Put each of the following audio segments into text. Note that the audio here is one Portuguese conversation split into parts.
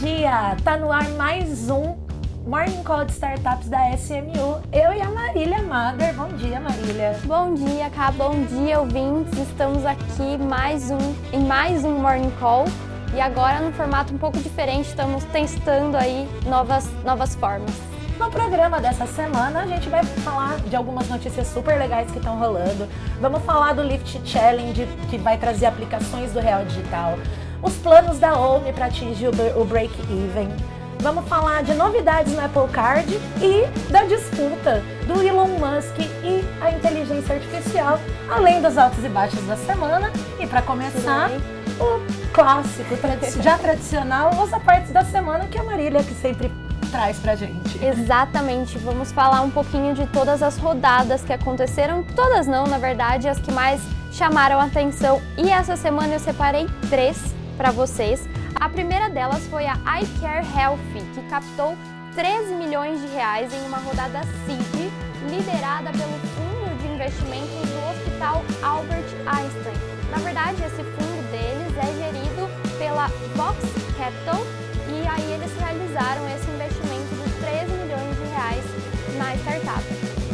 dia! Tá no ar mais um Morning Call de Startups da SMU. Eu e a Marília Mader. Bom dia, Marília. Bom dia, Cá. Bom dia, ouvintes. Estamos aqui mais um, em mais um Morning Call. E agora num formato um pouco diferente, estamos testando aí novas, novas formas. No programa dessa semana, a gente vai falar de algumas notícias super legais que estão rolando. Vamos falar do Lift Challenge, que vai trazer aplicações do Real Digital. Os planos da OMI para atingir o break-even. Vamos falar de novidades no Apple Card e da disputa do Elon Musk e a inteligência artificial, além dos altos e baixos da semana. E para começar, o clássico, já tradicional, os partes da semana que a Marília que sempre traz pra gente. Exatamente, vamos falar um pouquinho de todas as rodadas que aconteceram, todas não, na verdade, as que mais chamaram a atenção. E essa semana eu separei três para vocês. A primeira delas foi a iCare Health, que captou 13 milhões de reais em uma rodada CID, liderada pelo fundo de investimentos do Hospital Albert Einstein. Na verdade, esse fundo deles é gerido pela Vox Capital e aí eles realizaram esse investimento de 13 milhões de reais na startup.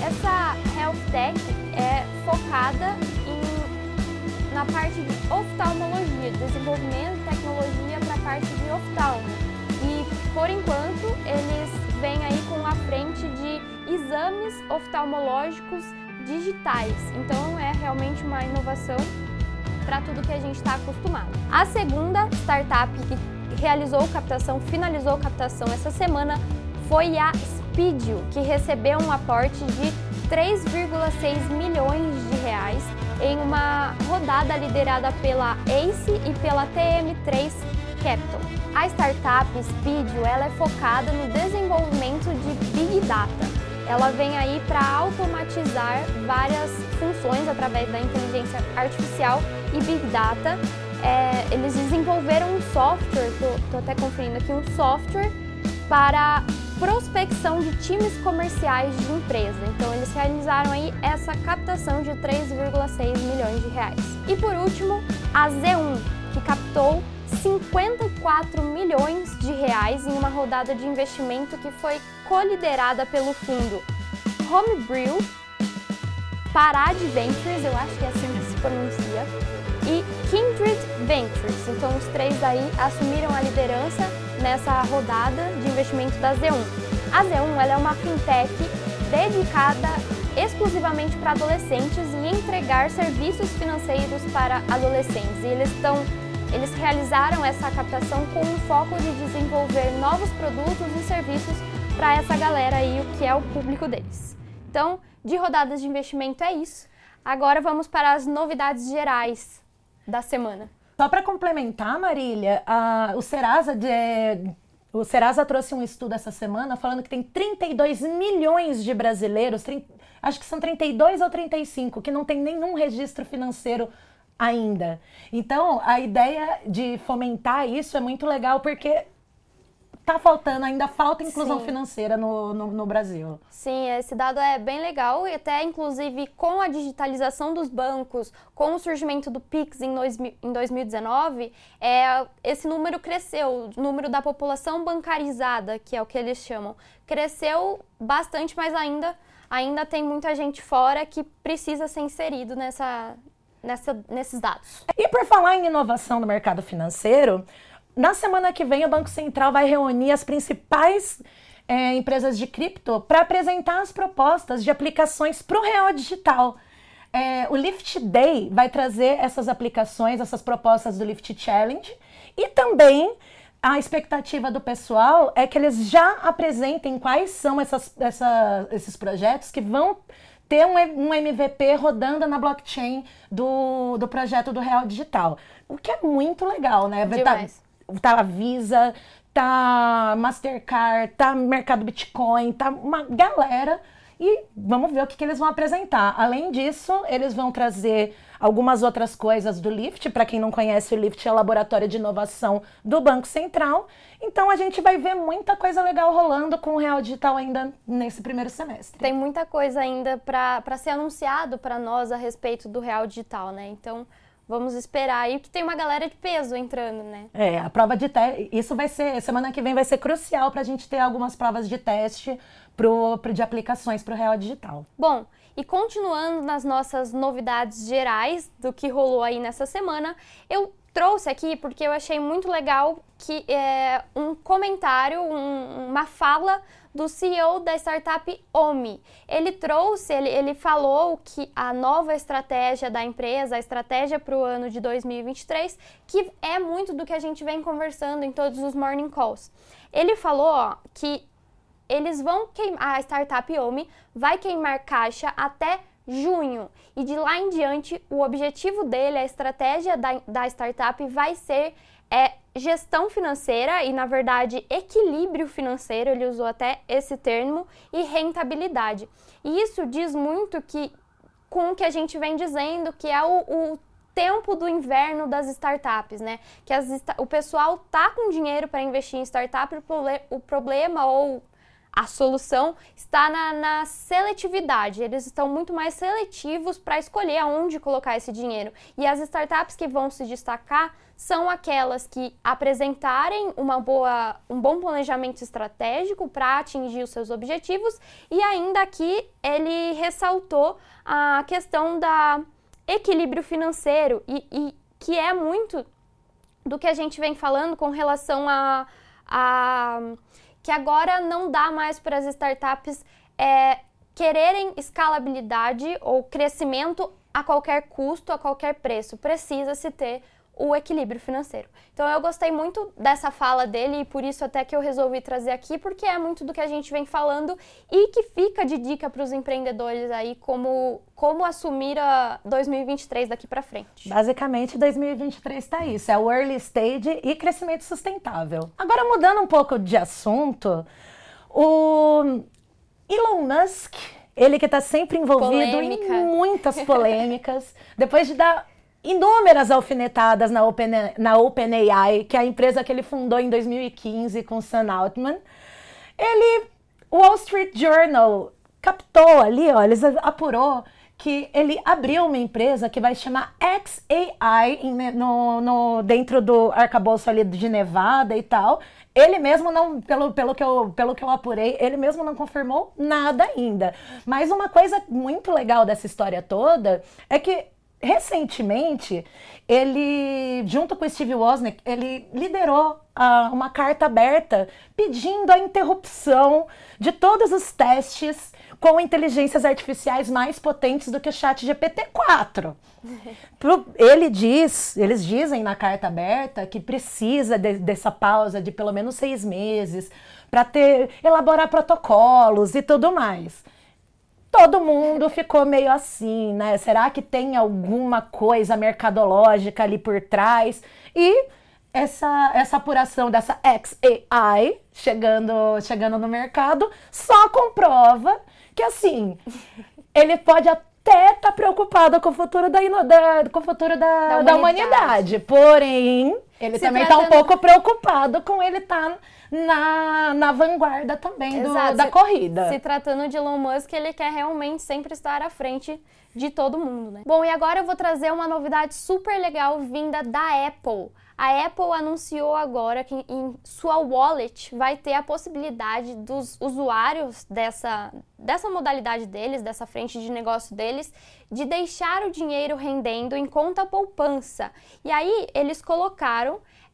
Essa health tech é focada parte de oftalmologia, desenvolvimento de tecnologia para a parte de oftalmo. E por enquanto eles vêm aí com a frente de exames oftalmológicos digitais. Então é realmente uma inovação para tudo que a gente está acostumado. A segunda startup que realizou captação, finalizou captação essa semana foi a Speedio, que recebeu um aporte de 3,6 milhões de reais em uma rodada liderada pela ACE e pela TM3 Capital. A startup Speedio ela é focada no desenvolvimento de Big Data. Ela vem aí para automatizar várias funções através da inteligência artificial e Big Data é, eles desenvolveram um software, estou até conferindo aqui, um software para prospecção de times comerciais de empresa. Então eles realizaram aí essa captação de 3,6 milhões de reais. E por último, a Z1, que captou 54 milhões de reais em uma rodada de investimento que foi coliderada pelo fundo Homebrew, Parad Ventures, eu acho que é assim que se pronuncia, e Kindred Ventures. Então, os três aí assumiram a liderança nessa rodada de investimento da Z1. A Z1 ela é uma fintech dedicada exclusivamente para adolescentes e entregar serviços financeiros para adolescentes. E eles estão eles realizaram essa captação com o foco de desenvolver novos produtos e serviços para essa galera aí, o que é o público deles. Então, de rodadas de investimento é isso. Agora vamos para as novidades gerais da semana. Só para complementar, Marília, a, o Serasa de, o Serasa trouxe um estudo essa semana falando que tem 32 milhões de brasileiros, 30, acho que são 32 ou 35, que não tem nenhum registro financeiro ainda. Então, a ideia de fomentar isso é muito legal porque tá faltando, ainda falta inclusão Sim. financeira no, no, no, Brasil. Sim, esse dado é bem legal e até inclusive com a digitalização dos bancos, com o surgimento do Pix em, dois, em 2019, é, esse número cresceu, o número da população bancarizada, que é o que eles chamam, cresceu bastante, mas ainda, ainda tem muita gente fora que precisa ser inserido nessa, nessa, nesses dados. E por falar em inovação no mercado financeiro, na semana que vem, o Banco Central vai reunir as principais é, empresas de cripto para apresentar as propostas de aplicações para o real digital. É, o Lift Day vai trazer essas aplicações, essas propostas do Lift Challenge e também a expectativa do pessoal é que eles já apresentem quais são essas, essa, esses projetos que vão ter um, um, MVP rodando na blockchain do, do projeto do Real Digital. O que é muito legal, né? Tá Demais tá Visa, tá Mastercard, tá Mercado Bitcoin, tá uma galera. E vamos ver o que, que eles vão apresentar. Além disso, eles vão trazer algumas outras coisas do Lift. Para quem não conhece, o Lift é o laboratório de inovação do Banco Central. Então a gente vai ver muita coisa legal rolando com o Real Digital ainda nesse primeiro semestre. Tem muita coisa ainda para ser anunciado para nós a respeito do Real Digital, né? Então Vamos esperar aí que tem uma galera de peso entrando, né? É, a prova de teste, isso vai ser, semana que vem vai ser crucial para a gente ter algumas provas de teste pro, pro de aplicações para o Real Digital. Bom, e continuando nas nossas novidades gerais do que rolou aí nessa semana, eu trouxe aqui porque eu achei muito legal que é um comentário, um, uma fala do CEO da startup OMI. Ele trouxe, ele, ele falou que a nova estratégia da empresa, a estratégia para o ano de 2023, que é muito do que a gente vem conversando em todos os morning calls. Ele falou ó, que eles vão queimar, a startup OMI vai queimar caixa até junho. E de lá em diante, o objetivo dele, a estratégia da, da startup vai ser é, gestão financeira e, na verdade, equilíbrio financeiro, ele usou até esse termo, e rentabilidade. E isso diz muito que com o que a gente vem dizendo, que é o, o tempo do inverno das startups, né? Que as, o pessoal tá com dinheiro para investir em startup, o problema ou a solução está na, na, seletividade. Eles estão muito mais seletivos para escolher aonde colocar esse dinheiro. E as startups que vão se destacar são aquelas que apresentarem uma boa, um bom planejamento estratégico para atingir os seus objetivos. E ainda aqui ele ressaltou a questão da equilíbrio financeiro e, e que é muito do que a gente vem falando com relação a, a que agora não dá mais para as startups é, quererem escalabilidade ou crescimento a qualquer custo, a qualquer preço. Precisa-se ter o equilíbrio financeiro. Então eu gostei muito dessa fala dele e por isso até que eu resolvi trazer aqui, porque é muito do que a gente vem falando e que fica de dica para os empreendedores aí como como assumir a 2023 daqui para frente. Basicamente 2023 está isso, é o early stage e crescimento sustentável. Agora mudando um pouco de assunto, o Elon Musk ele que está sempre envolvido Polêmica. em muitas polêmicas, depois de dar inúmeras alfinetadas na, Open, na OpenAI, que é a empresa que ele fundou em 2015 com Sam Altman. Ele, o Wall Street Journal captou ali, ó, eles apurou que ele abriu uma empresa que vai chamar XAI no, no, dentro do arcabouço ali de Nevada e tal. Ele mesmo não, pelo, pelo, que eu, pelo que eu apurei, ele mesmo não confirmou nada ainda. Mas uma coisa muito legal dessa história toda é que recentemente, ele, junto com o Steve Wozniak, ele liderou uh, uma carta aberta pedindo a interrupção de todos os testes com inteligências artificiais mais potentes do que o chat GPT-4. Ele diz, eles dizem na carta aberta que precisa de, dessa pausa de pelo menos seis meses para ter elaborar protocolos e tudo mais todo mundo ficou meio assim, né? Será que tem alguma coisa mercadológica ali por trás? E essa, essa apuração dessa XAI chegando, chegando no mercado só comprova que, assim, ele pode até estar tá preocupado com o futuro da, da, com o futuro da, da, humanidade. da humanidade. Porém, ele Se também está um pouco preocupado com ele estar. Tá na, na vanguarda também do, da se, corrida. Se tratando de Elon Musk, ele quer realmente sempre estar à frente de todo mundo, né? Bom, e agora eu vou trazer uma novidade super legal vinda da Apple. A Apple anunciou agora que em sua wallet vai ter a possibilidade dos usuários dessa, dessa modalidade deles, dessa frente de negócio deles, de deixar o dinheiro rendendo em conta poupança. E aí eles colocaram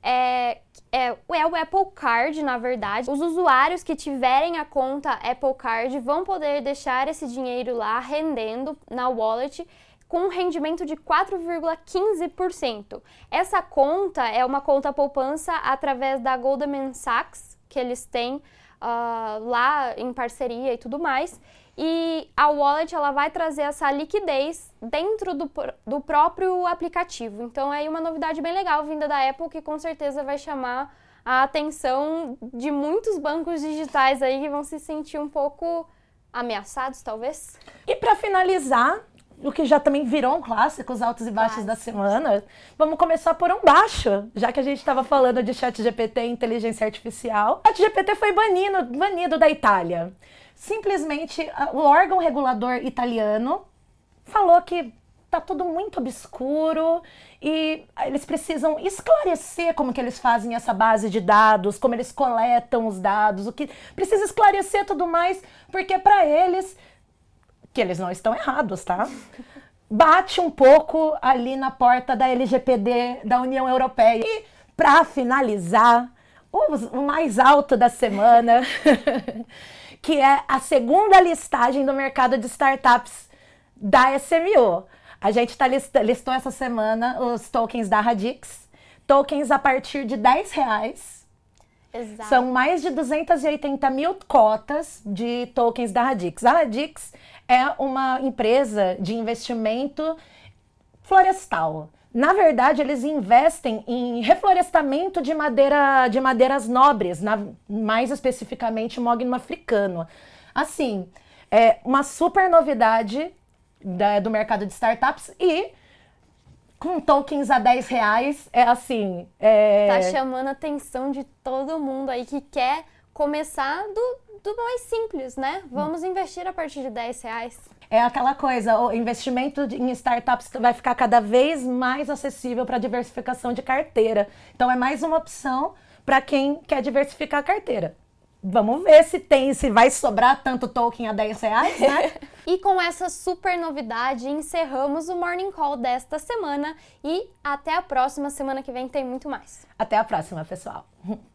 é, é, é o Apple Card, na verdade. Os usuários que tiverem a conta Apple Card vão poder deixar esse dinheiro lá rendendo na wallet com um rendimento de 4,15%. Essa conta é uma conta poupança através da Goldman Sachs, que eles têm uh, lá em parceria e tudo mais. E a wallet ela vai trazer essa liquidez dentro do, do próprio aplicativo. Então é uma novidade bem legal vinda da Apple que com certeza vai chamar a atenção de muitos bancos digitais aí que vão se sentir um pouco ameaçados, talvez. E para finalizar, o que já também virou um clássico, os altos e baixos da semana. Vamos começar por um baixo, já que a gente estava falando de chat GPT e inteligência artificial. O chat GPT foi banido, banido da Itália. Simplesmente o órgão regulador italiano falou que tá tudo muito obscuro e eles precisam esclarecer como que eles fazem essa base de dados, como eles coletam os dados, o que precisa esclarecer tudo mais, porque para eles que eles não estão errados, tá? Bate um pouco ali na porta da LGPD da União Europeia. E para finalizar, o mais alto da semana, que é a segunda listagem do mercado de startups da SMU. A gente tá list, listou essa semana os tokens da Radix, tokens a partir de 10 reais. Exato. São mais de 280 mil cotas de tokens da Radix. A Radix é uma empresa de investimento florestal. Na verdade, eles investem em reflorestamento de, madeira, de madeiras nobres, na, mais especificamente mogno africano. Assim, é uma super novidade da, do mercado de startups e com tokens a 10 reais, é assim. É... Tá chamando a atenção de todo mundo aí que quer começar do, do mais simples, né? Vamos investir a partir de 10 reais é aquela coisa, o investimento em startups vai ficar cada vez mais acessível para diversificação de carteira. Então é mais uma opção para quem quer diversificar a carteira. Vamos ver se tem, se vai sobrar tanto token a 10 reais, né? e com essa super novidade, encerramos o Morning Call desta semana e até a próxima semana que vem tem muito mais. Até a próxima, pessoal.